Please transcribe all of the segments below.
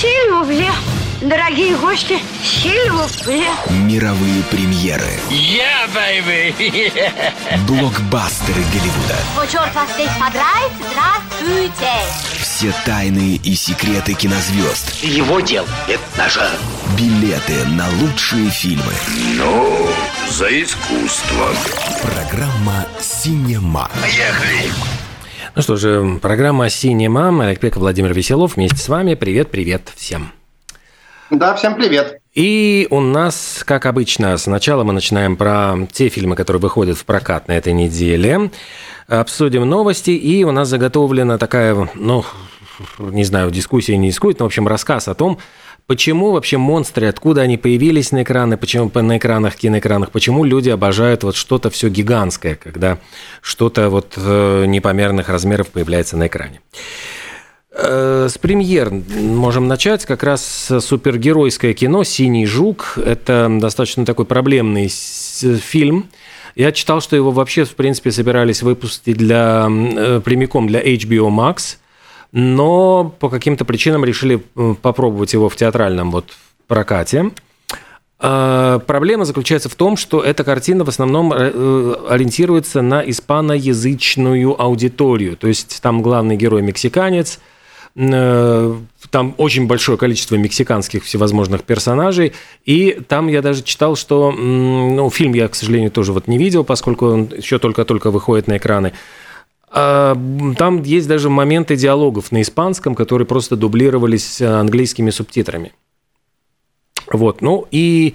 Сильвупле. Дорогие гости, сильвупле. Мировые премьеры. Я, baby! Блокбастеры Голливуда. О, черт вас здесь подрать, здравствуйте! Все тайны и секреты кинозвезд. Его дел – это наше. Билеты на лучшие фильмы. Ну, за искусство. Программа «Синема». Поехали! Ну что же, программа «Синема». Олег Пеков, Владимир Веселов вместе с вами. Привет-привет всем. Да, всем привет. И у нас, как обычно, сначала мы начинаем про те фильмы, которые выходят в прокат на этой неделе. Обсудим новости, и у нас заготовлена такая, ну, не знаю, дискуссия не дискует, но, в общем, рассказ о том, почему вообще монстры, откуда они появились на экраны, почему на экранах, киноэкранах, почему люди обожают вот что-то все гигантское, когда что-то вот э, непомерных размеров появляется на экране. Э, с премьер можем начать. Как раз супергеройское кино «Синий жук». Это достаточно такой проблемный фильм. Я читал, что его вообще, в принципе, собирались выпустить для, э, прямиком для HBO Max, но по каким-то причинам решили э, попробовать его в театральном вот прокате. Проблема заключается в том, что эта картина в основном ориентируется на испаноязычную аудиторию. То есть там главный герой мексиканец – Э, там очень большое количество мексиканских всевозможных персонажей, и там я даже читал, что, ну, фильм я, к сожалению, тоже вот не видел, поскольку он еще только-только выходит на экраны. А, там есть даже моменты диалогов на испанском, которые просто дублировались английскими субтитрами. Вот, ну и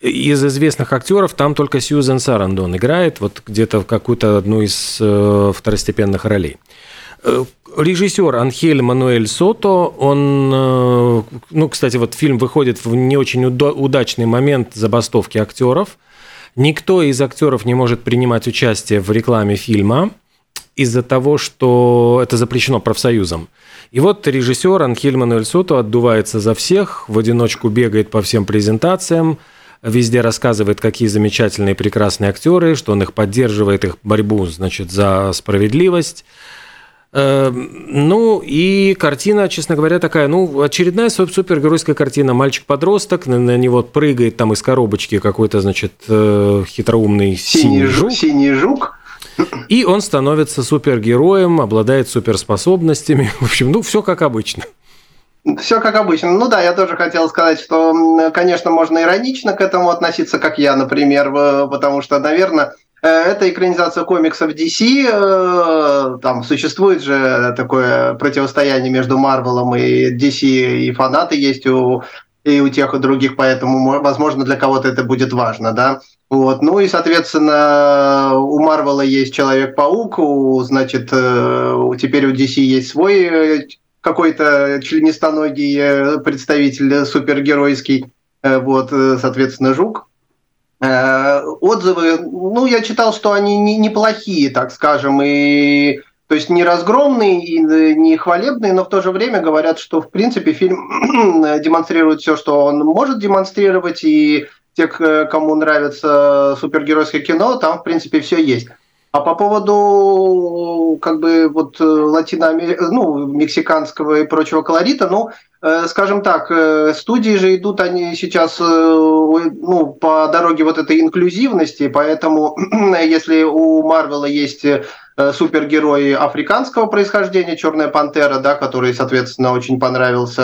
из известных актеров там только Сьюзен Сарандон играет, вот где-то в какую-то одну из э, второстепенных ролей. Э, режиссер Анхель Мануэль Сото, он, э, ну, кстати, вот фильм выходит в не очень удачный момент забастовки актеров. Никто из актеров не может принимать участие в рекламе фильма из-за того, что это запрещено профсоюзом. И вот режиссер Анхель Мануэль Сото отдувается за всех, в одиночку бегает по всем презентациям, везде рассказывает, какие замечательные прекрасные актеры, что он их поддерживает, их борьбу, значит, за справедливость. Эм, ну и картина, честно говоря, такая, ну, очередная супергеройская картина. Мальчик-подросток, на, на него прыгает там из коробочки какой-то, значит, э, хитроумный синий, синий жук. Синий жук. И он становится супергероем, обладает суперспособностями. В общем, ну, все как обычно. Все как обычно. Ну да, я тоже хотел сказать, что, конечно, можно иронично к этому относиться, как я, например, потому что, наверное, Э, это экранизация комиксов DC. Э, там существует же такое противостояние между Марвелом и DC, и фанаты есть у и у тех, и других, поэтому, возможно, для кого-то это будет важно, да. Вот. Ну и, соответственно, у Марвела есть Человек-паук, у, значит, э, теперь у DC есть свой какой-то членистоногий представитель супергеройский, вот, соответственно, Жук. Э, отзывы, ну, я читал, что они не, неплохие, так скажем, и то есть не разгромные и не хвалебные, но в то же время говорят, что в принципе фильм демонстрирует все, что он может демонстрировать, и те, кому нравится супергеройское кино, там в принципе все есть. А по поводу как бы вот латиноамер... ну, мексиканского и прочего колорита, ну, Э, скажем так, э, студии же идут они сейчас э, ну, по дороге вот этой инклюзивности, поэтому если у Марвела есть супергерой африканского происхождения, Черная пантера, да, который, соответственно, очень понравился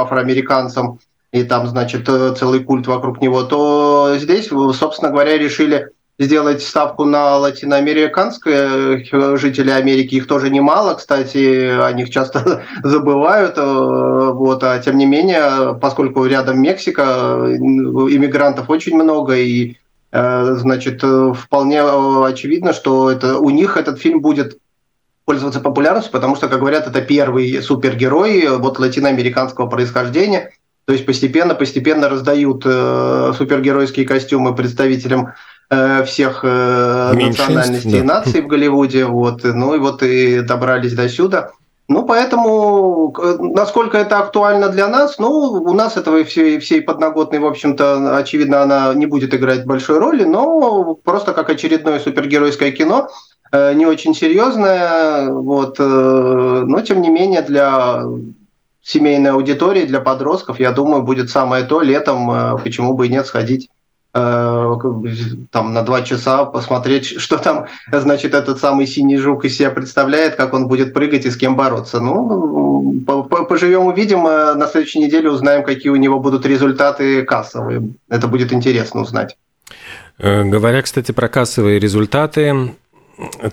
афроамериканцам, и там, значит, целый культ вокруг него, то здесь, собственно говоря, решили сделать ставку на латиноамериканских э, жителей Америки. Их тоже немало, кстати, о них часто забывают. Э, вот, а тем не менее, поскольку рядом Мексика, иммигрантов очень много, и э, значит, вполне очевидно, что это, у них этот фильм будет пользоваться популярностью, потому что, как говорят, это первый супергерой вот латиноамериканского происхождения. То есть постепенно-постепенно раздают э, супергеройские костюмы представителям Э, всех э, национальностей да. и наций в Голливуде, вот, ну и вот и добрались до сюда. Ну, поэтому, насколько это актуально для нас, ну, у нас этого всей, всей подноготной, в общем-то, очевидно, она не будет играть большой роли, но просто как очередное супергеройское кино, э, не очень серьезное, вот, но, тем не менее, для семейной аудитории, для подростков, я думаю, будет самое то летом, э, почему бы и нет сходить э, там на два часа посмотреть, что там, значит, этот самый синий жук из себя представляет, как он будет прыгать и с кем бороться. Ну, поживем увидим, на следующей неделе узнаем, какие у него будут результаты кассовые. Это будет интересно узнать. Говоря, кстати, про кассовые результаты,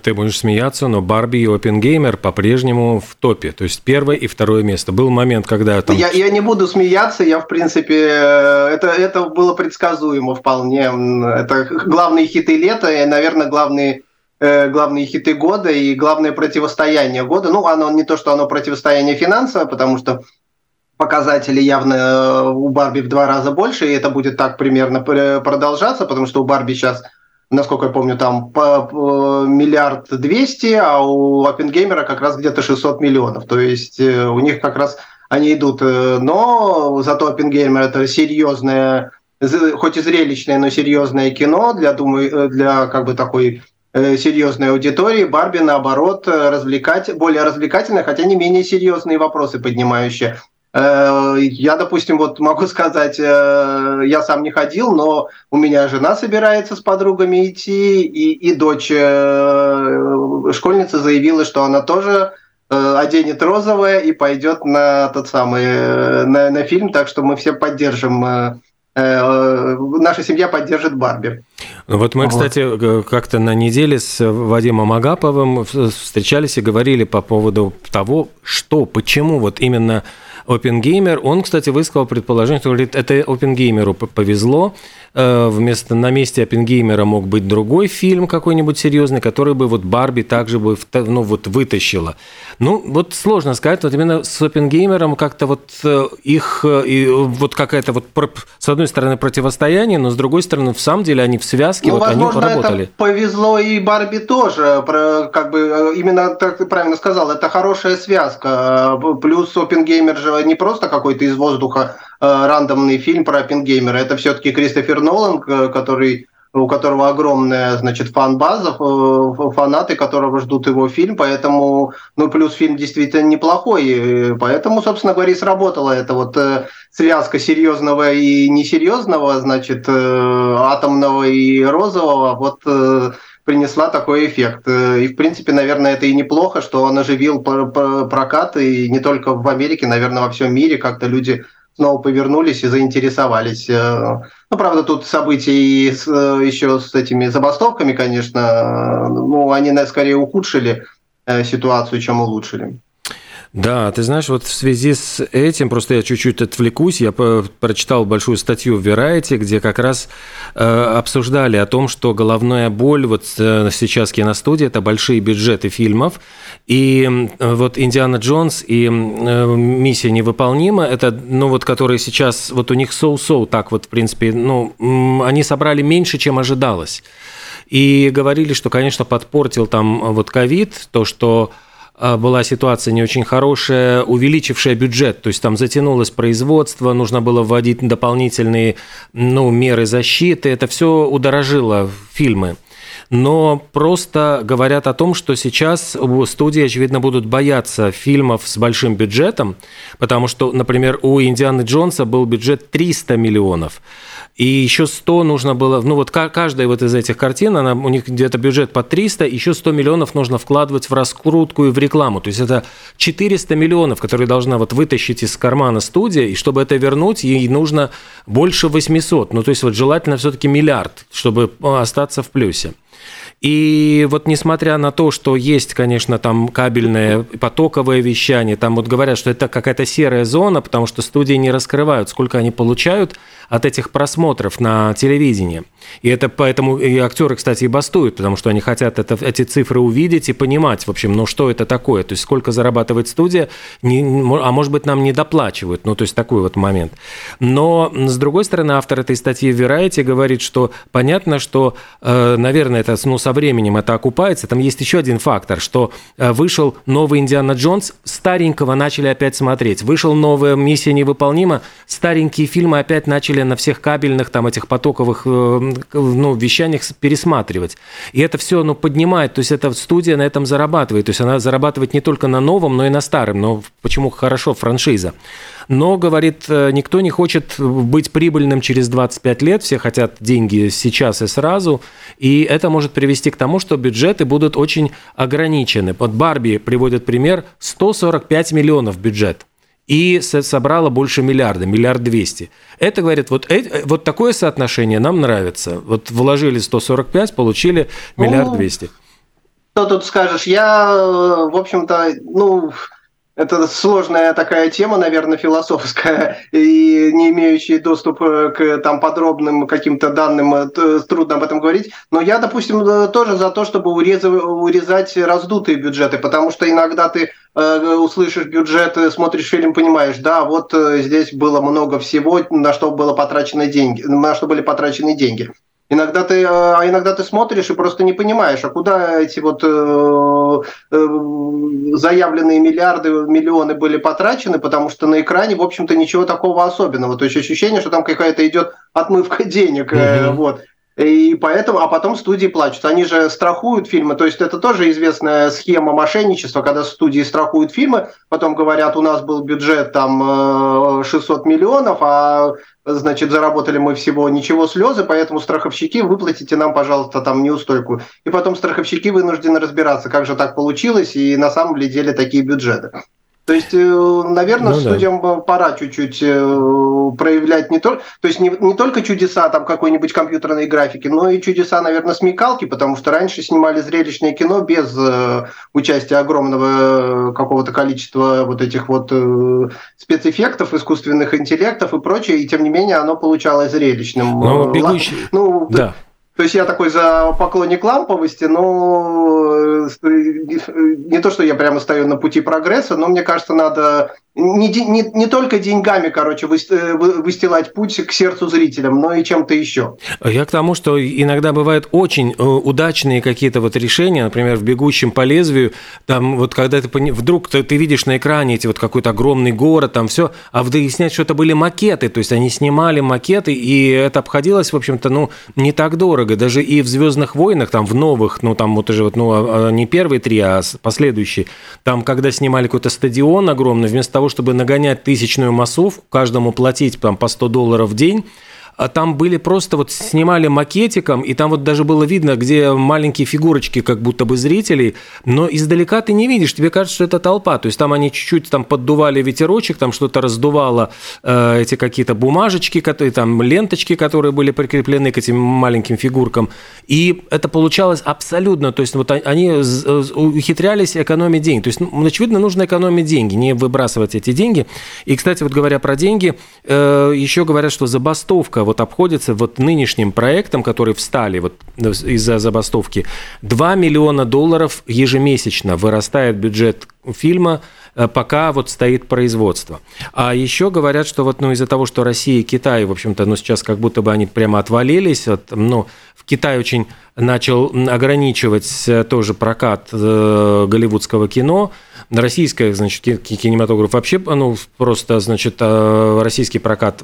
ты будешь смеяться, но Барби и Опенгеймер по-прежнему в топе. То есть первое и второе место. Был момент, когда там... Я, я не буду смеяться, я, в принципе, это, это было предсказуемо вполне. Это главные хиты лета и, наверное, главные э, главные хиты года и главное противостояние года. Ну, оно не то, что оно противостояние финансовое, потому что показатели явно э, у Барби в два раза больше, и это будет так примерно продолжаться, потому что у Барби сейчас насколько я помню, там по, по миллиард двести, а у Оппенгеймера как раз где-то 600 миллионов. То есть э, у них как раз они идут. Э, но зато Оппенгеймер это серьезное, хоть и зрелищное, но серьезное кино для, думаю, э, для как бы такой серьезной аудитории. Барби, наоборот, развлекать, более развлекательная, хотя не менее серьезные вопросы поднимающие. Э, я, допустим, вот могу сказать, э, я сам не ходил, но у меня жена собирается с подругами идти, и, и дочь э, школьница заявила, что она тоже оденет розовое и пойдет на тот самый на, на фильм, так что мы все поддержим наша семья поддержит Барби. Вот мы, кстати, как-то на неделе с Вадимом Агаповым встречались и говорили по поводу того, что, почему вот именно OpenGamer, он, кстати, высказал предположение, что говорит, это OpenGamer повезло, э, вместо на месте OpenGamer мог быть другой фильм какой-нибудь серьезный, который бы вот Барби также бы ну, вот вытащила. Ну, вот сложно сказать, вот именно с OpenGamer как-то вот э, их, э, и вот какая-то вот с одной стороны противостояние, но с другой стороны, в самом деле они в связке, ну, вот возможно, они работали. Это повезло и Барби тоже, как бы именно так ты правильно сказал, это хорошая связка. Плюс OpenGamer же не просто какой-то из воздуха э, рандомный фильм про Оппенгеймера, это все-таки Кристофер Нолан, который у которого огромная, значит, фан-база, э, фанаты, которого ждут его фильм, поэтому, ну, плюс фильм действительно неплохой, поэтому, собственно говоря, и сработала эта вот э, связка серьезного и несерьезного, значит, э, атомного и розового, вот принесла такой эффект. Э, и, в принципе, наверное, это и неплохо, что он оживил прокат, и не только в Америке, наверное, во всем мире как-то люди снова повернулись и заинтересовались. Э, ну, правда, тут события и с, э, еще с этими забастовками, конечно, ну, они скорее ухудшили ситуацию, чем улучшили. Да, ты знаешь, вот в связи с этим, просто я чуть-чуть отвлекусь, я прочитал большую статью в Variety, где как раз э, обсуждали о том, что головная боль вот э, сейчас киностудии – это большие бюджеты фильмов, и э, вот «Индиана Джонс» и э, «Миссия невыполнима» – это, ну вот, которые сейчас, вот у них соу-соу так вот, в принципе, ну, они собрали меньше, чем ожидалось. И говорили, что, конечно, подпортил там вот ковид, то, что была ситуация не очень хорошая, увеличившая бюджет, то есть там затянулось производство, нужно было вводить дополнительные ну, меры защиты, это все удорожило фильмы. Но просто говорят о том, что сейчас студии, очевидно, будут бояться фильмов с большим бюджетом, потому что, например, у «Индианы Джонса» был бюджет 300 миллионов, и еще 100 нужно было, ну вот каждая вот из этих картин, она, у них где-то бюджет по 300, еще 100 миллионов нужно вкладывать в раскрутку и в рекламу. То есть это 400 миллионов, которые должна вот вытащить из кармана студия, и чтобы это вернуть, ей нужно больше 800. Ну то есть вот желательно все-таки миллиард, чтобы остаться в плюсе. И вот несмотря на то, что есть, конечно, там кабельное потоковое вещание, там вот говорят, что это какая-то серая зона, потому что студии не раскрывают, сколько они получают от этих просмотров на телевидении. И это поэтому и актеры, кстати, и бастуют, потому что они хотят это, эти цифры увидеть и понимать, в общем, ну что это такое, то есть сколько зарабатывает студия, не, а может быть нам не доплачивают, ну то есть такой вот момент. Но с другой стороны, автор этой статьи в Variety говорит, что понятно, что, э, наверное, это ну, со временем это окупается. Там есть еще один фактор, что э, вышел новый Индиана Джонс, старенького начали опять смотреть. Вышел новая «Миссия невыполнима», старенькие фильмы опять начали на всех кабельных, там, этих потоковых э, ну, вещаниях пересматривать. И это все ну, поднимает, то есть эта студия на этом зарабатывает. То есть она зарабатывает не только на новом, но и на старом. Но почему хорошо франшиза? Но, говорит, э, никто не хочет быть прибыльным через 25 лет, все хотят деньги сейчас и сразу, и это может привести к тому, что бюджеты будут очень ограничены. Вот Барби приводит пример, 145 миллионов бюджет и собрала больше миллиарда, миллиард двести. Это, говорит, вот, э, вот такое соотношение нам нравится. Вот вложили 145, получили миллиард двести. Что тут скажешь? Я, э, в общем-то, ну, это сложная такая тема, наверное, философская, и не имеющая доступ э, к там, подробным каким-то данным, э, трудно об этом говорить. Но я, допустим, э, тоже за то, чтобы урезать, раздутые бюджеты, потому что иногда ты э, услышишь бюджет, смотришь фильм, понимаешь, да, вот здесь было много всего, на что было потрачены деньги, на что были потрачены деньги. Иногда ты, а иногда ты смотришь и просто не понимаешь, а куда эти вот э, э, заявленные миллиарды, миллионы были потрачены, потому что на экране, в общем-то, ничего такого особенного. То есть ощущение, что там какая-то идет отмывка денег. Э, вот. И поэтому, а потом студии плачут. Они же страхуют фильмы. То есть это тоже известная схема мошенничества, когда студии страхуют фильмы, потом говорят, у нас был бюджет там 600 э, миллионов, а значит, заработали мы всего ничего слезы, поэтому страховщики, выплатите нам, пожалуйста, там неустойку. И потом страховщики вынуждены разбираться, как же так получилось, и на самом деле такие бюджеты. То есть, э, наверное, ну, студиям да. пора чуть-чуть э, проявлять не только, то есть не, не только чудеса там какой-нибудь компьютерной графики, но и чудеса, наверное, смекалки, потому что раньше снимали зрелищное кино без э, участия огромного какого-то количества вот этих вот спецэффектов, искусственных интеллектов и прочее, и тем не менее оно получалось зрелищным. Ну, бегущий... ну да. То есть я такой за поклонник ламповости, но э, не то, что я прямо стою на пути прогресса, но мне кажется, надо не, не, не только деньгами, короче, э, выстилать путь к сердцу зрителям, но и чем-то еще. Я к тому, что иногда бывают очень э, удачные какие-то вот решения, например, в «Бегущем по лезвию», там вот когда ты вдруг ты, ты видишь на экране эти вот какой-то огромный город, там все, а выясняется, что это были макеты, то есть они снимали макеты, и это обходилось, в общем-то, ну, не так дорого. Даже и в «Звездных войнах», там в новых, ну, там вот уже вот, ну, а, а не первые три, а последующие, там, когда снимали какой-то стадион огромный, вместо того, того, чтобы нагонять тысячную массов, каждому платить там, по 100 долларов в день, а там были просто вот снимали макетиком, и там вот даже было видно, где маленькие фигурочки как будто бы зрителей, но издалека ты не видишь, тебе кажется, что это толпа, то есть там они чуть-чуть там поддували ветерочек, там что-то раздувало э, эти какие-то бумажечки, которые, там ленточки, которые были прикреплены к этим маленьким фигуркам, и это получалось абсолютно, то есть вот они ухитрялись экономить деньги, то есть, ну, очевидно, нужно экономить деньги, не выбрасывать эти деньги, и, кстати, вот говоря про деньги, э, еще говорят, что забастовка вот обходится вот нынешним проектом, который встали вот из-за забастовки, 2 миллиона долларов ежемесячно вырастает бюджет фильма, э, пока вот стоит производство. А еще говорят, что вот ну, из-за того, что Россия и Китай, в общем-то, ну, сейчас как будто бы они прямо отвалились, вот, ну, в Китай очень начал ограничивать э, тоже прокат э, голливудского кино, российское, значит, кинематограф вообще, ну, просто, значит, э, российский прокат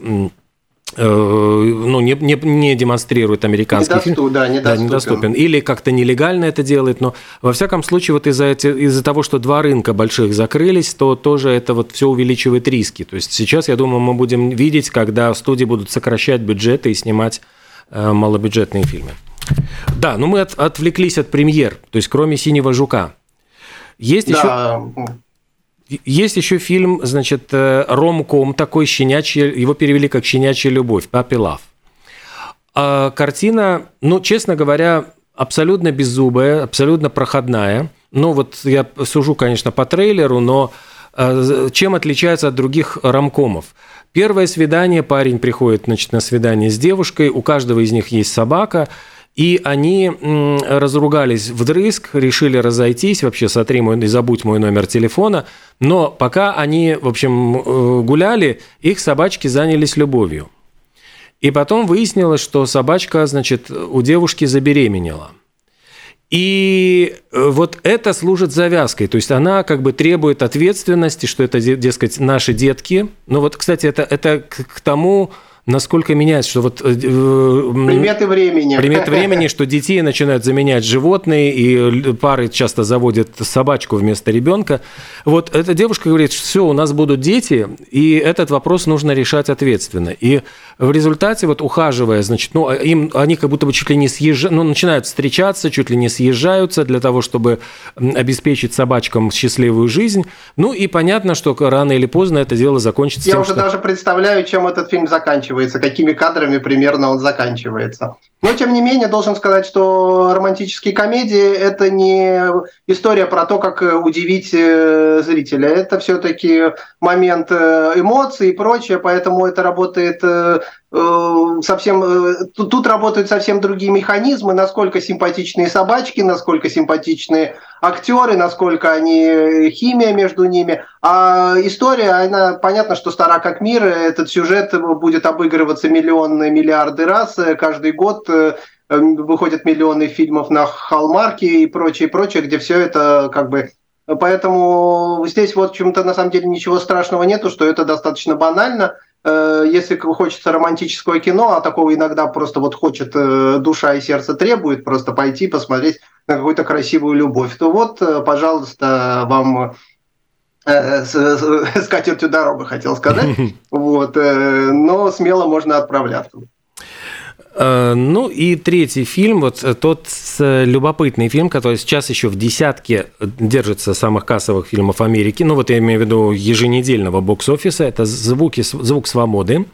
ну, не, не, не демонстрирует американский Недоступ, фильм. Да, недоступен. да, недоступен. Или как-то нелегально это делает. Но, во всяком случае, вот из-за, из-за того, что два рынка больших закрылись, то тоже это вот все увеличивает риски. То есть сейчас, я думаю, мы будем видеть, когда студии будут сокращать бюджеты и снимать э, малобюджетные фильмы. Да, но мы от, отвлеклись от премьер. То есть кроме «Синего жука». Есть да. еще... Есть еще фильм, значит, э, ромком такой щенячий, его перевели как «Щенячья любовь», «Папи Лав». А картина, ну, честно говоря, абсолютно беззубая, абсолютно проходная. Ну, вот я сужу, конечно, по трейлеру, но э, чем отличается от других ромкомов? Первое свидание, парень приходит, значит, на свидание с девушкой, у каждого из них есть собака – и они разругались вдрызг, решили разойтись, вообще сотри мой и забудь мой номер телефона. Но пока они, в общем, э, гуляли, их собачки занялись любовью. И потом выяснилось, что собачка, значит, у девушки забеременела. И э, вот это служит завязкой, то есть она как бы требует ответственности, что это, дескать, наши детки. Ну вот, кстати, это, это к тому, насколько меняется, что вот... Э, э, приметы времени. Приметы времени, что детей начинают заменять животные, и пары часто заводят собачку вместо ребенка. Вот эта девушка говорит, что все, у нас будут дети, и этот вопрос нужно решать ответственно. И в результате, вот ухаживая, значит, ну, им, они как будто бы чуть ли не съезжают, ну, начинают встречаться, чуть ли не съезжаются для того, чтобы обеспечить собачкам счастливую жизнь. Ну, и понятно, что рано или поздно это дело закончится Я тем, уже что... даже представляю, чем этот фильм заканчивается, какими кадрами примерно он заканчивается. Но, тем не менее, должен сказать, что романтические комедии – это не история про то, как удивить э, зрителя. Это все-таки момент э, эмоций и прочее, поэтому это работает э, совсем... Тут работают совсем другие механизмы, насколько симпатичные собачки, насколько симпатичные актеры, насколько они химия между ними. А история, она понятно, что стара как мир. Этот сюжет будет обыгрываться миллионы, миллиарды раз каждый год Э, выходят миллионы фильмов на Халмарке и прочее, прочее, где все это как бы Поэтому здесь вот чем-то на самом деле ничего страшного нету, что это достаточно банально. Э, если хочется романтического кино, а такого иногда просто вот хочет э, душа и сердце требует просто пойти посмотреть на какую-то красивую любовь, то вот, пожалуйста, вам с, с катертью дорога, хотел сказать. Вот, но смело можно отправляться. Э, ну и третий фильм, вот э, тот любопытный фильм, который сейчас еще в десятке держится самых кассовых фильмов Америки, ну вот я имею в виду еженедельного бокс-офиса, это «Звуки, «Звук свободы».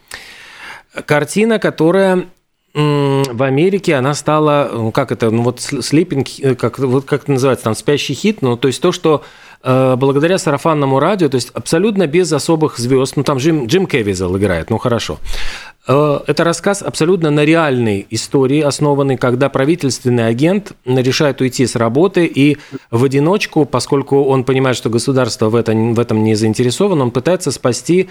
Картина, которая в Америке она стала, ну, как это, ну вот слипинг, э, как, вот как это называется, там спящий хит, ну то есть то, что э, благодаря сарафанному радио, то есть абсолютно без особых звезд, ну там Джим, Джим Кевизел играет, ну хорошо, Э, это рассказ абсолютно на реальной истории, основанный, когда правительственный агент решает уйти с работы и в одиночку, поскольку он понимает, что государство в этом, в этом не заинтересовано, он пытается спасти э,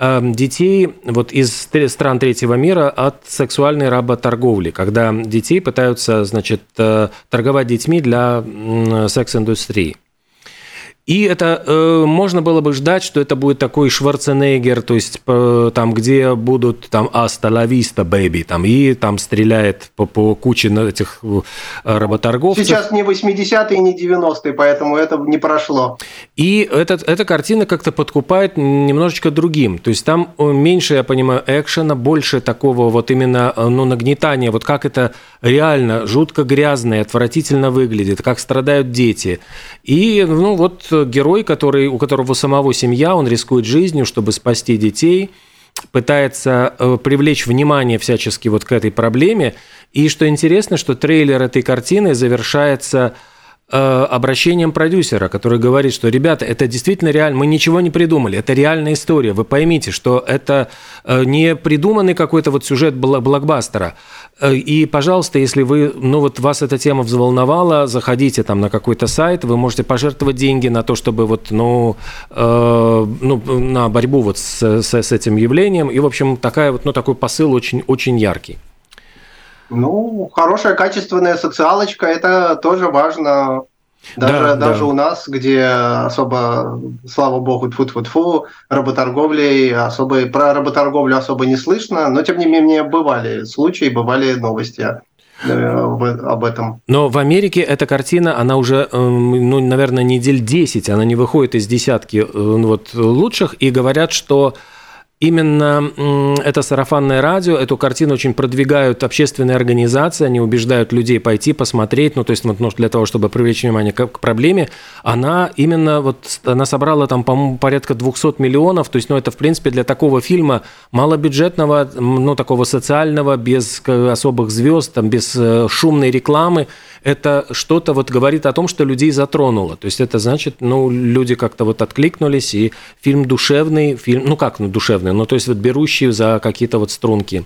детей вот из стран третьего мира от сексуальной работорговли, когда детей пытаются, значит, э, торговать детьми для секс-индустрии. И это э, можно было бы ждать, что это будет такой Шварценеггер, то есть э, там, где будут там «Аста ла виста, бэби», там, и там стреляет по, по куче этих э, работорговцев. Сейчас не 80-е, не 90-е, поэтому это не прошло. И этот, эта картина как-то подкупает немножечко другим. То есть там э, меньше, я понимаю, экшена, больше такого вот именно э, ну, нагнетания, вот как это реально жутко грязно и отвратительно выглядит, как страдают дети. И, ну, вот герой, который, у которого самого семья, он рискует жизнью, чтобы спасти детей, пытается э, привлечь внимание всячески вот к этой проблеме. И что интересно, что трейлер этой картины завершается обращением продюсера, который говорит, что, ребята, это действительно реально, мы ничего не придумали, это реальная история. Вы поймите, что это э, не придуманный какой-то вот сюжет блокбастера. Э, и, пожалуйста, если вы, ну вот вас эта тема взволновала, заходите там на какой-то сайт, вы можете пожертвовать деньги на то, чтобы вот, ну, э, ну на борьбу вот с, с, с этим явлением. И, в общем, такая вот, ну, такой посыл очень, очень яркий. Ну, хорошая качественная социалочка, это тоже важно. Даже, да, даже да. у нас, где особо, слава богу, тьфу тьфу тьфу работорговлей особо, про работорговлю особо не слышно, но тем не менее бывали случаи, бывали новости э, об этом. Но в Америке эта картина, она уже, эм, ну, наверное, недель 10, она не выходит из десятки э, вот, лучших, и говорят, что Именно это сарафанное радио, эту картину очень продвигают общественные организации, они убеждают людей пойти посмотреть, ну, то есть, вот, ну, для того, чтобы привлечь внимание к, к проблеме, она именно вот, она собрала там, по-моему, порядка 200 миллионов, то есть, ну, это, в принципе, для такого фильма малобюджетного, ну, такого социального, без особых звезд, там, без э, шумной рекламы, это что-то вот говорит о том, что людей затронуло. То есть это значит, ну, люди как-то вот откликнулись, и фильм душевный, фильм, ну как, ну, душевный, ну, то есть вот берущий за какие-то вот струнки.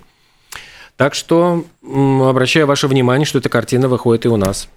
Так что обращаю ваше внимание, что эта картина выходит и у нас.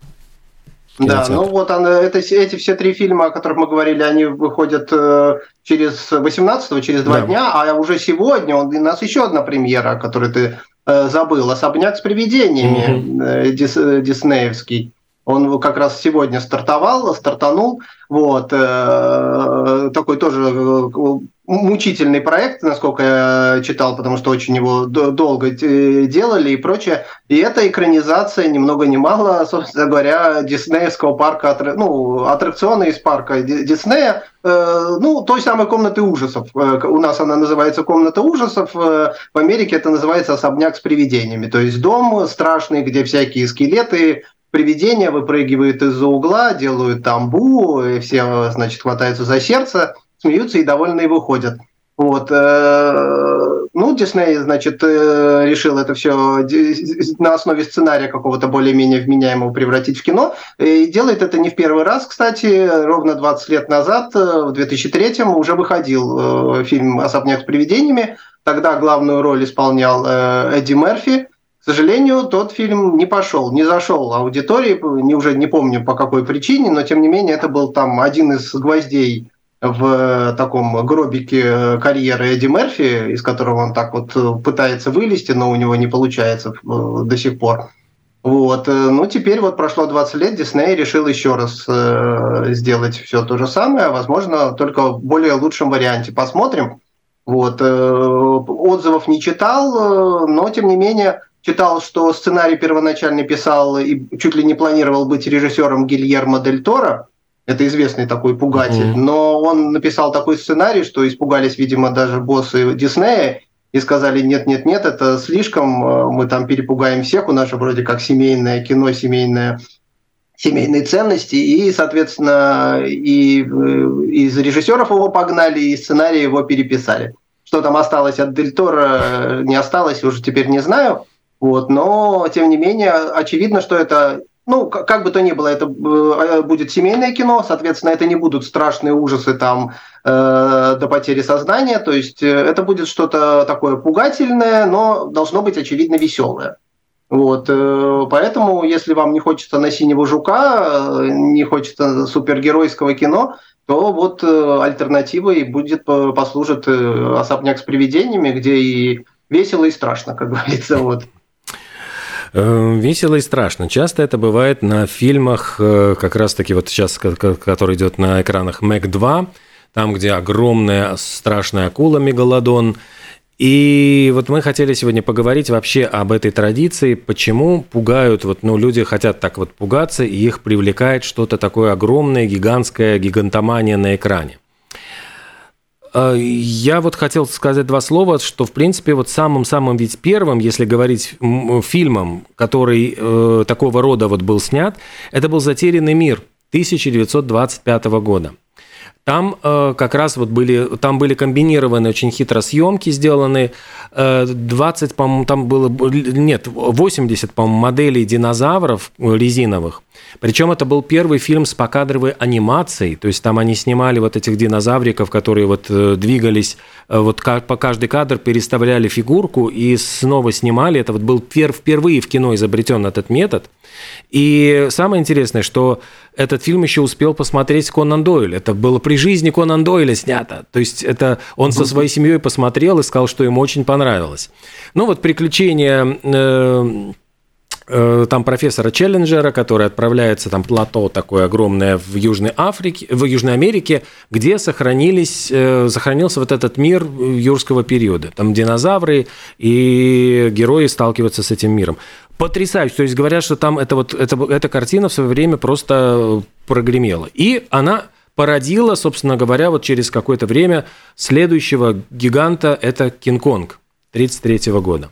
Да, ну вот она, это, эти все три фильма, о которых мы говорили, они выходят э, через 18 через два да. дня, а уже сегодня у нас еще одна премьера, которую ты Э, забыл, «Особняк с привидениями» mm-hmm. Дис, диснеевский. Он как раз сегодня стартовал, стартанул. Вот. Э, такой тоже э, мучительный проект, насколько я читал, потому что очень его долго делали и прочее. И это экранизация, ни много ни мало, собственно говоря, диснеевского парка, ну, аттракциона из парка Диснея, э, ну, той самой комнаты ужасов. У нас она называется комната ужасов, в Америке это называется особняк с привидениями. То есть дом страшный, где всякие скелеты, привидения выпрыгивают из-за угла, делают тамбу, все, значит, хватаются за сердце, смеются и довольные выходят. Вот. Э, ну, Дисней, значит, э, решил это все на основе сценария какого-то более-менее вменяемого превратить в кино. И делает это не в первый раз, кстати. Ровно 20 лет назад, э, в 2003 уже выходил фильм «Особняк с привидениями». Тогда главную роль исполнял Эдди Мерфи сожалению, тот фильм не пошел, не зашел аудитории, не, уже не помню по какой причине, но тем не менее это был там один из гвоздей в таком гробике карьеры Эдди Мерфи, из которого он так вот пытается вылезти, но у него не получается э, до сих пор. Вот. Э, ну, теперь вот прошло 20 лет, Дисней решил еще раз э, сделать все то же самое, возможно, только в более лучшем варианте. Посмотрим. Вот. Э, отзывов не читал, но, тем не менее, читал, что сценарий первоначально писал и чуть ли не планировал быть режиссером Гильермо Дель Торо. Это известный такой пугатель. Mm-hmm. Но он написал такой сценарий, что испугались, видимо, даже боссы Диснея и сказали, нет-нет-нет, это слишком, э, мы там перепугаем всех, у нас же вроде как семейное кино, семейное семейные ценности, и, соответственно, и э, из режиссеров его погнали, и сценарий его переписали. Что там осталось от Дель Торо, э, не осталось, уже теперь не знаю. Вот, но, тем не менее, очевидно, что это, ну, как бы то ни было, это э, будет семейное кино, соответственно, это не будут страшные ужасы там э, до потери сознания, то есть э, это будет что-то такое пугательное, но должно быть, очевидно, веселое. Вот, э, поэтому, если вам не хочется на синего жука, не хочется супергеройского кино, то вот альтернативой будет послужит особняк с привидениями, где и весело и страшно, как говорится. Вот. Э, весело и страшно. Часто это бывает на фильмах, э, как раз-таки вот сейчас, который идет на экранах Мэг 2, там, где огромная страшная акула Мегалодон. И вот мы хотели сегодня поговорить вообще об этой традиции, почему пугают, вот, ну, люди хотят так вот пугаться, и их привлекает что-то такое огромное, гигантское, гигантомания на экране. А, я вот хотел сказать два слова, что, в принципе, вот самым-самым ведь первым, если говорить фильмом, который э, такого рода вот был снят, это был «Затерянный мир» 1925 года. Там э, как раз вот были, там были комбинированы очень хитро съемки сделаны. Э, 20, по-моему, там было, нет, 80, по-моему, моделей динозавров резиновых. Причем это был первый фильм с покадровой анимацией, то есть там они снимали вот этих динозавриков, которые вот э, двигались, э, вот по каждый кадр переставляли фигурку и снова снимали. Это вот был впервые в кино изобретен этот метод. И самое интересное, что этот фильм еще успел посмотреть Конан Дойль. Это было при жизни Конан Дойля снято. То есть это он со своей семьей посмотрел и сказал, что ему очень понравилось. Ну вот приключения э, там профессора Челленджера, который отправляется, там плато такое огромное в Южной Африке, в Южной Америке, где сохранились, э, сохранился вот этот мир юрского периода. Там динозавры и герои сталкиваются с этим миром. Потрясающе. То есть говорят, что там это вот, это, эта картина в свое время просто прогремела. И она породила, собственно говоря, вот через какое-то время следующего гиганта, это Кинг-Конг 1933 года.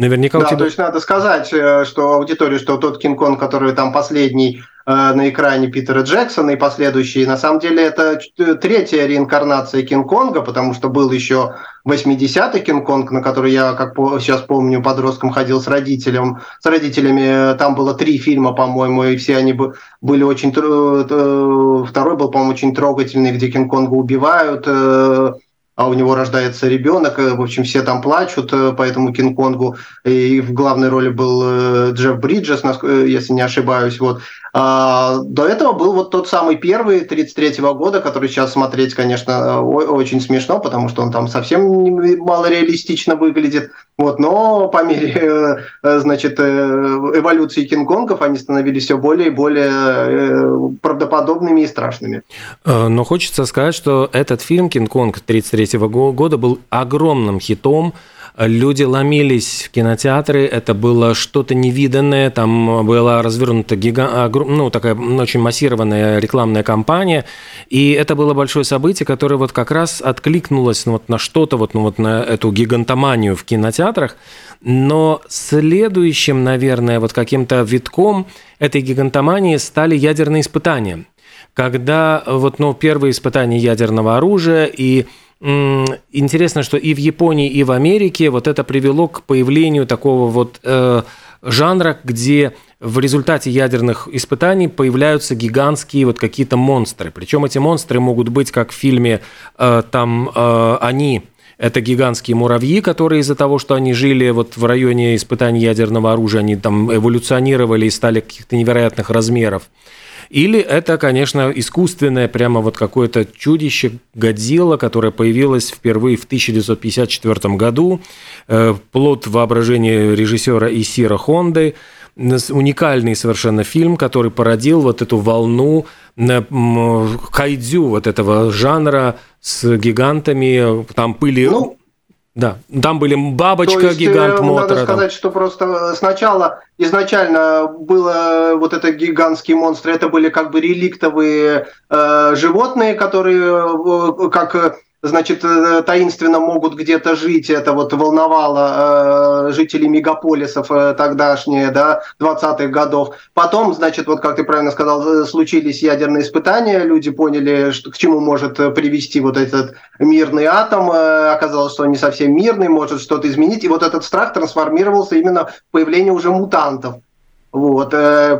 Наверняка да, у тебя... то есть надо сказать, э, что аудитории, что тот Кинг-Конг, который там последний э, на экране Питера Джексона и последующие, на самом деле это третья реинкарнация Кинг-Конга, потому что был еще 80-й Кинг-Конг, на который я, как сейчас помню, подростком ходил с родителем, с родителями. Там было три фильма, по-моему, и все они были очень... Э, второй был, по-моему, очень трогательный, где Кинг-Конга убивают, а у него рождается ребенок, э, в общем, все там плачут э, по этому Кинг-Конгу, и в главной роли был э, Джефф Бриджес, если не ошибаюсь, вот. А до этого был вот тот самый первый 33-го года, который сейчас смотреть, конечно, очень смешно, потому что он там совсем мало реалистично выглядит. Вот, но по мере значит, эволюции Кинг-Конгов они становились все более и более правдоподобными и страшными. Но хочется сказать, что этот фильм «Кинг-Конг» 1933 года был огромным хитом, люди ломились в кинотеатры, это было что-то невиданное, там была развернута гига... ну, такая очень массированная рекламная кампания, и это было большое событие, которое вот как раз откликнулось ну, вот на что-то, вот, ну, вот на эту гигантоманию в кинотеатрах, но следующим, наверное, вот каким-то витком этой гигантомании стали ядерные испытания, когда вот, ну, первые испытания ядерного оружия и интересно, что и в Японии, и в Америке вот это привело к появлению такого вот э, жанра, где в результате ядерных испытаний появляются гигантские вот какие-то монстры. Причем эти монстры могут быть, как в фильме э, там э, они это гигантские муравьи, которые из-за того, что они жили вот в районе испытаний ядерного оружия, они там эволюционировали и стали каких-то невероятных размеров. Или это, конечно, искусственное прямо вот какое-то чудище Годзилла, которое появилось впервые в 1954 году, э, плод воображения режиссера Исира Хонды, уникальный совершенно фильм, который породил вот эту волну кайдзю вот этого жанра с гигантами, там были ну, да, там были бабочка, есть, гигант э, мотора. Надо сказать, там. что просто сначала изначально было вот это гигантские монстры, это были как бы реликтовые э, животные, которые э, как значит, э, таинственно могут где-то жить. Это вот волновало э, жителей мегаполисов э, тогдашние, да, 20-х годов. Потом, значит, вот как ты правильно сказал, э, случились ядерные испытания, люди поняли, что, к чему может привести вот этот мирный атом. Э, оказалось, что он не совсем мирный, может что-то изменить. И вот этот страх трансформировался именно в появление уже мутантов. Вот.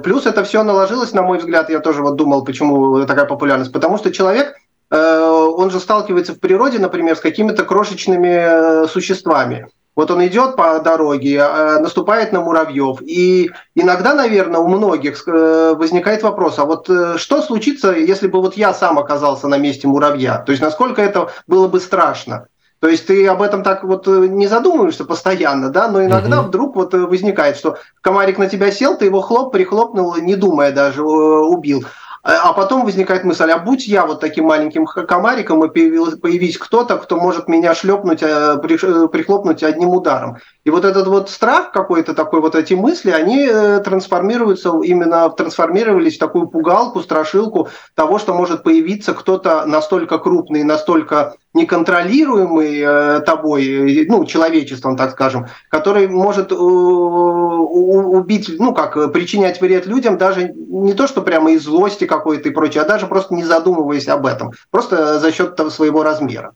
Плюс это все наложилось, на мой взгляд, я тоже вот думал, почему такая популярность. Потому что человек Э, он же сталкивается в природе, например, с какими-то крошечными э, существами. Вот он идет по дороге, э, наступает на муравьев. И иногда, наверное, у многих возникает вопрос, а вот что случится, если бы вот я сам оказался на месте муравья? То есть насколько это было бы страшно? То есть ты об этом так вот не задумываешься постоянно, да, но иногда угу. вдруг вот возникает, что комарик на тебя сел, ты его хлоп, прихлопнул, не думая даже, убил. А, а потом возникает мысль, а будь я вот таким маленьким комариком, и появись кто-то, кто может меня шлепнуть, э, прихлопнуть одним ударом. И вот этот вот страх какой-то такой, вот эти мысли, они э, трансформируются, именно трансформировались в такую пугалку, страшилку того, что может появиться кто-то настолько крупный, настолько неконтролируемый э, тобой, ну, человечеством, так скажем, который может э, убить, ну, как, причинять вред людям даже не то, что прямо из злости какой-то и прочее, а даже просто не задумываясь об этом, просто за счет своего размера.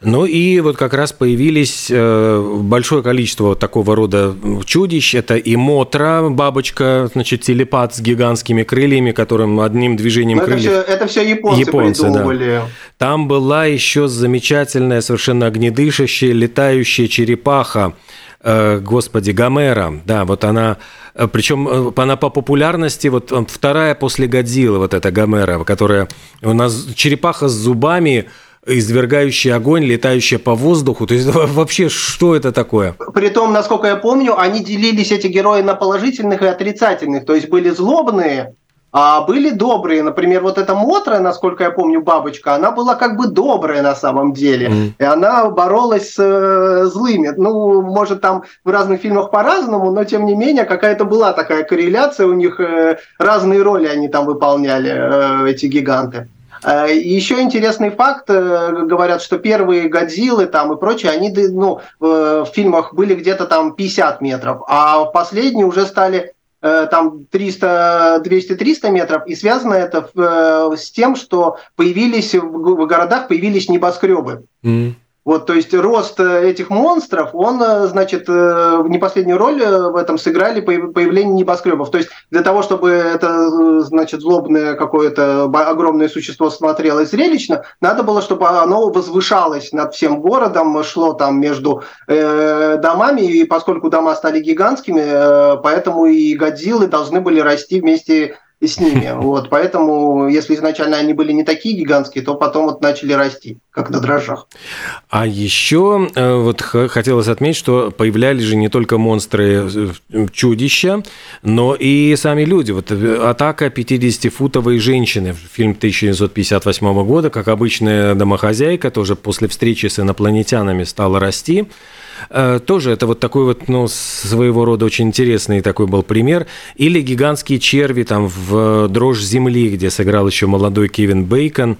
Ну и вот как раз появились э, большое количество вот такого рода чудищ. Это и Мотра, бабочка, значит, телепат с гигантскими крыльями, которым одним движением Но крыльев... Это все, это все японцы, японцы придумывали. Да. Там была еще замечательная, совершенно огнедышащая, летающая черепаха, э, господи, Гомера, да, вот она, э, причем она по популярности, вот вторая после Годзиллы, вот эта Гомера, которая у нас черепаха с зубами, извергающий огонь, летающая по воздуху. То есть вообще что это такое? Притом, насколько я помню, они делились, эти герои, на положительных и отрицательных. То есть были злобные, а были добрые. Например, вот эта Мотра, насколько я помню, бабочка, она была как бы добрая на самом деле. Mm. И она боролась с э, злыми. Ну, может, там в разных фильмах по-разному, но тем не менее какая-то была такая корреляция. У них э, разные роли они там выполняли, э, эти гиганты. Э, еще интересный факт, э, говорят, что первые Годзиллы там и прочее, они ну, в фильмах были где-то там 50 метров, а последние уже стали э, там 300, 200-300 метров, и связано это с тем, что появились в городах появились небоскребы. Mm. Вот, то есть рост э, этих монстров, он, э, значит, э, не последнюю роль в этом сыграли появление небоскребов. То есть для того, чтобы это, значит, злобное какое-то огромное существо смотрелось зрелищно, надо было, чтобы оно возвышалось над всем городом, шло там между э, домами, и поскольку дома стали гигантскими, э, поэтому и Годзиллы должны были расти вместе с ними. Вот, поэтому, если изначально они были не такие гигантские, то потом вот начали расти, как на дрожжах. А еще э, вот хотелось отметить, что появлялись же не только монстры э, чудища, но и сами люди. Вот э, атака 50-футовой женщины, фильм 1958 года, как обычная домохозяйка, тоже после встречи с инопланетянами стала расти. Э, тоже это вот такой вот, ну, своего рода очень интересный такой был пример. Или «Гигантские черви» там в «Дрожь земли», где сыграл еще молодой Кевин Бейкон,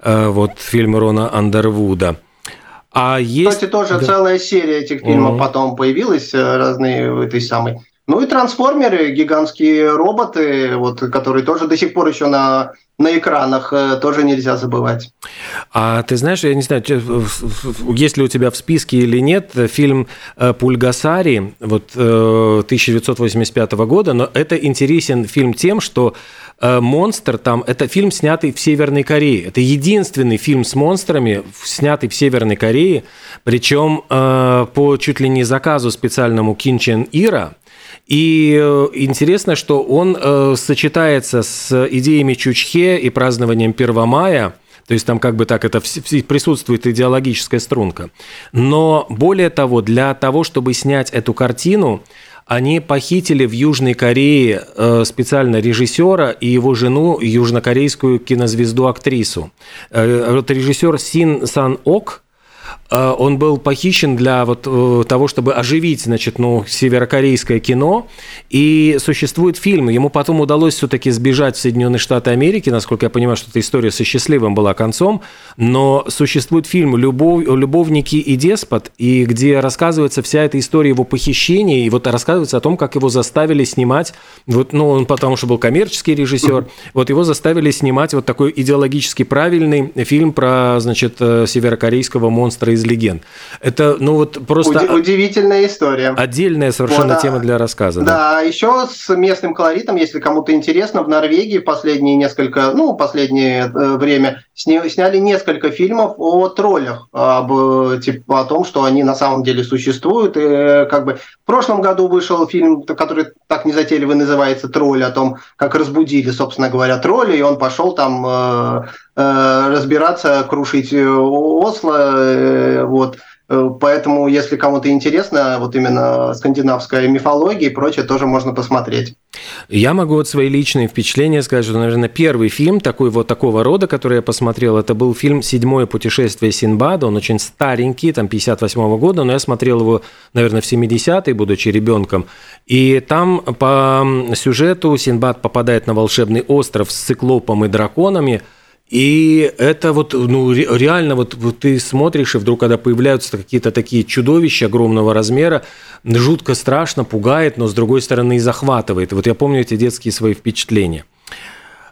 э, вот фильм Рона Андервуда. А есть... Кстати, тоже да. целая серия этих фильмов mm-hmm. потом появилась, э, разные этой самой. Ну и трансформеры, гигантские роботы, вот, которые тоже до сих пор еще на на экранах э, тоже нельзя забывать. А ты знаешь, я не знаю, есть ли у тебя в списке или нет фильм э, Пульгасари вот 1985 э, года, но это интересен фильм тем, что монстр там, это фильм, снятый в Северной Корее. Это единственный фильм с монстрами, снятый в Северной Корее, причем по чуть ли не заказу специальному Кин Чен Ира, и э, интересно, что он э, сочетается с идеями Чучхе и празднованием 1 мая, то есть там как бы так это присутствует идеологическая струнка. Но более того, для того, чтобы снять эту картину, они похитили в Южной Корее э, специально режиссера и его жену, южнокорейскую кинозвезду-актрису. Вот режиссер Син Сан Ок, он был похищен для вот э, того, чтобы оживить, значит, ну, северокорейское кино. И существует фильм. Ему потом удалось все-таки сбежать в Соединенные Штаты Америки. Насколько я понимаю, что эта история со счастливым была концом. Но существует фильм «Любовь, «Любовники и деспот», и где рассказывается вся эта история его похищения. И вот рассказывается о том, как его заставили снимать. Вот, ну, он потому что был коммерческий режиссер. Вот его заставили снимать вот такой идеологически правильный фильм про, значит, э, северокорейского монстра из из легенд. Это, ну вот просто... Уди- удивительная история. Отдельная совершенно вот, тема для рассказа. Да, да, еще с местным колоритом, если кому-то интересно, в Норвегии последние несколько, ну, последнее э, время сняли несколько фильмов о троллях, об, типа, о том, что они на самом деле существуют. И, э, как бы в прошлом году вышел фильм, который так незатейливо называется «Тролль», о том, как разбудили, собственно говоря, тролля, и он пошел там э, Э, разбираться, крушить э, Осло, э, вот. Поэтому, если кому-то интересно, вот именно скандинавская мифология и прочее, тоже можно посмотреть. Я могу вот свои личные впечатления сказать, что, наверное, первый фильм такой вот такого рода, который я посмотрел, это был фильм «Седьмое путешествие Синбада». Он очень старенький, там 58 -го года, но я смотрел его, наверное, в 70-е, будучи ребенком. И там по сюжету Синбад попадает на волшебный остров с циклопом и драконами – и это вот, ну, реально, вот, вот ты смотришь, и вдруг, когда появляются какие-то такие чудовища огромного размера, жутко страшно, пугает, но с другой стороны и захватывает. Вот я помню эти детские свои впечатления.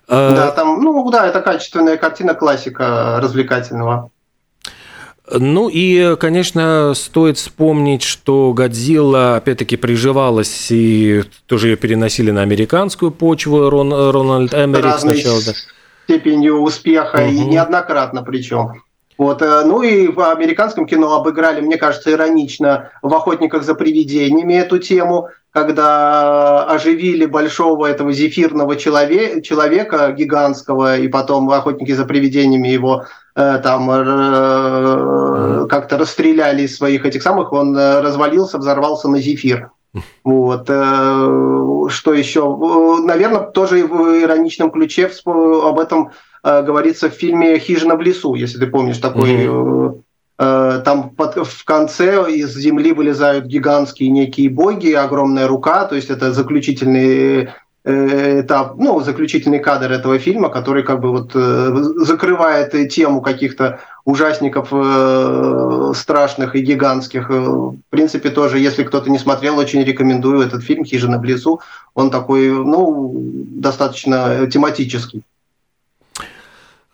А, да, там, ну да, это качественная картина классика развлекательного. Ну и, конечно, стоит вспомнить, что Годзилла, опять-таки, приживалась, и тоже ее переносили на американскую почву, Рон, Рональд Эмерих Разный сначала. Да степенью успеха угу. и неоднократно причем. Вот, э, ну и в американском кино обыграли, мне кажется, иронично в «Охотниках за привидениями» эту тему, когда оживили большого этого зефирного человека, человека гигантского, и потом «Охотники за привидениями» его э, там э, как-то расстреляли из своих этих самых, он э, развалился, взорвался на зефир. Вот. Э, что еще? Э, Наверное, тоже в ироничном ключе об этом э, говорится в фильме «Хижина в лесу», если ты помнишь такой... Mm-hmm. Там в конце из земли вылезают гигантские некие боги, огромная рука, то есть это заключительный этап, ну, заключительный кадр этого фильма, который как бы вот закрывает тему каких-то ужасников э, страшных и гигантских. Э, в принципе, тоже, если кто-то не смотрел, очень рекомендую этот фильм «Хижина в лесу». Он такой, ну, достаточно тематический.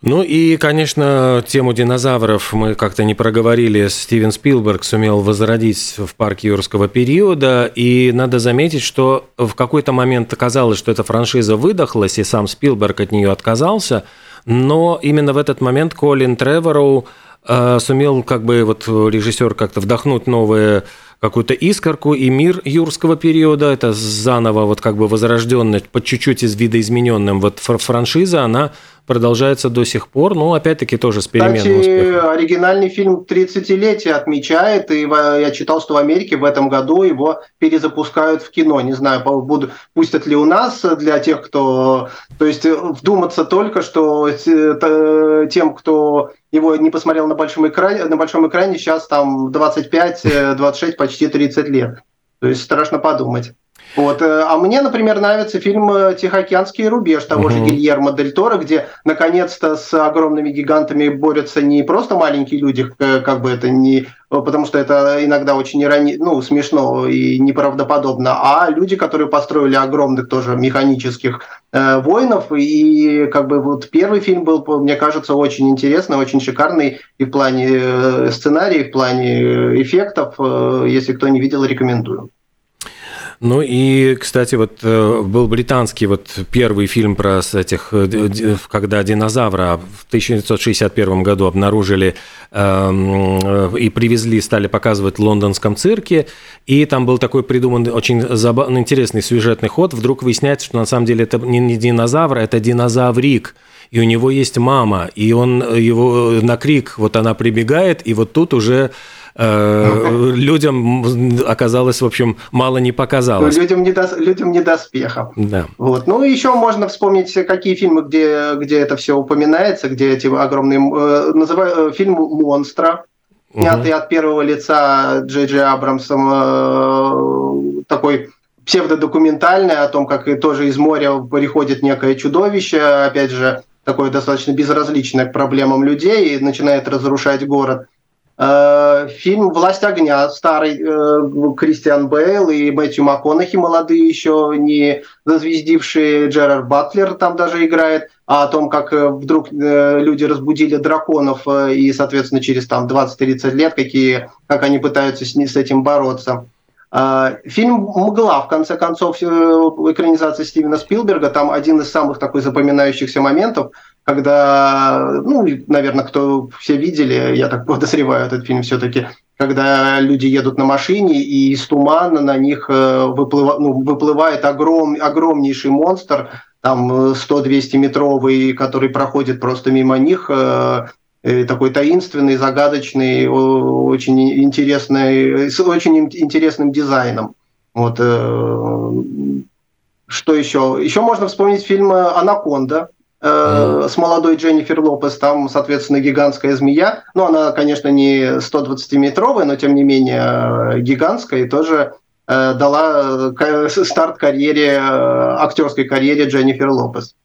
Ну и, конечно, тему динозавров мы как-то не проговорили. Стивен Спилберг сумел возродить в парке юрского периода. И надо заметить, что в какой-то момент казалось, что эта франшиза выдохлась, и сам Спилберг от нее отказался – но именно в этот момент Колин Тревороу э, сумел как бы вот режиссер как-то вдохнуть новые какую-то искорку, и мир юрского периода, это заново вот как бы возрожденный, по чуть-чуть из видоизмененным вот франшиза, она продолжается до сих пор, ну, опять-таки, тоже с переменным Кстати, успехом. оригинальный фильм 30-летие отмечает, и я читал, что в Америке в этом году его перезапускают в кино. Не знаю, буду, пустят ли у нас для тех, кто... То есть вдуматься только, что тем, кто его не посмотрел на большом экране, на большом экране сейчас там 25, 26, э, почти 30 лет. То есть страшно подумать. Вот. Э, а мне, например, нравится фильм э, «Тихоокеанский рубеж» того угу. же Гильермо Дель Торо, где наконец-то с огромными гигантами борются не просто маленькие люди, как бы это не... Потому что это иногда очень ирони... ну, смешно и неправдоподобно, а люди, которые построили огромных тоже механических э, воинов. И как бы вот первый фильм был, мне кажется, очень интересный, очень шикарный и в плане э, сценария, и в плане эффектов. Э, если кто не видел, рекомендую. Ну и, кстати, вот э, был британский вот первый фильм про этих, э, когда динозавра в 1961 году обнаружили эм, э, и привезли, стали показывать в лондонском цирке, и там был такой придуман очень забавный, интересный сюжетный ход. Вдруг выясняется, что на самом деле это не динозавр, это динозаврик. И у него есть мама, и он его на крик, вот она прибегает, и вот тут уже людям оказалось, в общем, мало не показалось. Людям не, до, людям не доспехов. Да. Вот. Ну, еще можно вспомнить, какие фильмы, где, где это все упоминается, где эти огромные... Э, называю, э, фильм «Монстра», снятый угу. от первого лица Джей Джей Абрамсом, э, такой псевдодокументальный, о том, как тоже из моря приходит некое чудовище, опять же, такое достаточно безразличное к проблемам людей и начинает разрушать город – Э, фильм «Власть огня» старый э, Кристиан Бейл и Мэтью МакКонахи, молодые еще не зазвездившие, Джерард Батлер там даже играет, а о том, как э, вдруг люди разбудили драконов и, соответственно, через там 20-30 лет, какие, как они пытаются с, с этим бороться. Фильм «Мгла», в конце концов, экранизация Стивена Спилберга, там один из самых такой запоминающихся моментов – когда, ну, наверное, кто все видели, я так подозреваю этот фильм все-таки, когда люди едут на машине, и из тумана на них э, выплыва, ну, выплывает огром, огромнейший монстр, там 100-200 метровый, который проходит просто мимо них, э, такой таинственный, загадочный, очень интересный, с очень интересным дизайном. Вот. Э, что еще? Еще можно вспомнить фильм «Анаконда», mm. с молодой Дженнифер Лопес, там, соответственно, гигантская змея. Ну, она, конечно, не 120-метровая, но, тем не менее, гигантская и тоже э, дала старт карьере, актерской карьере Дженнифер Лопес.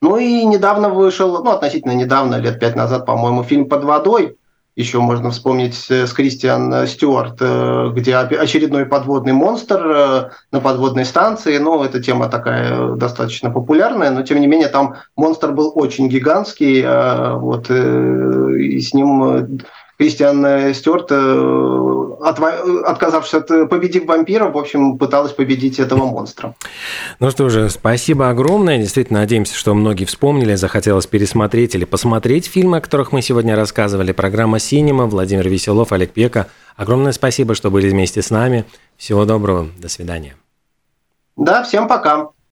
Ну и недавно вышел, ну, относительно недавно, лет пять назад, по-моему, фильм «Под водой», еще можно вспомнить э, с Кристиан э, Стюарт, э, где очередной подводный монстр на подводной станции. Ну, эта тема такая достаточно популярная, но тем не менее там монстр был очень гигантский, вот, и с ним Кристиан Стюарт, э, отказавшись от э, победив вампира, в общем, пыталась победить этого монстра. Ну что же, спасибо огромное. Действительно, надеемся, что многие вспомнили, захотелось пересмотреть или посмотреть фильмы, о которых мы сегодня рассказывали. Программа «Синема», Владимир Веселов, Олег Пека. Огромное спасибо, что были вместе с нами. Всего доброго. До свидания. Да, всем пока.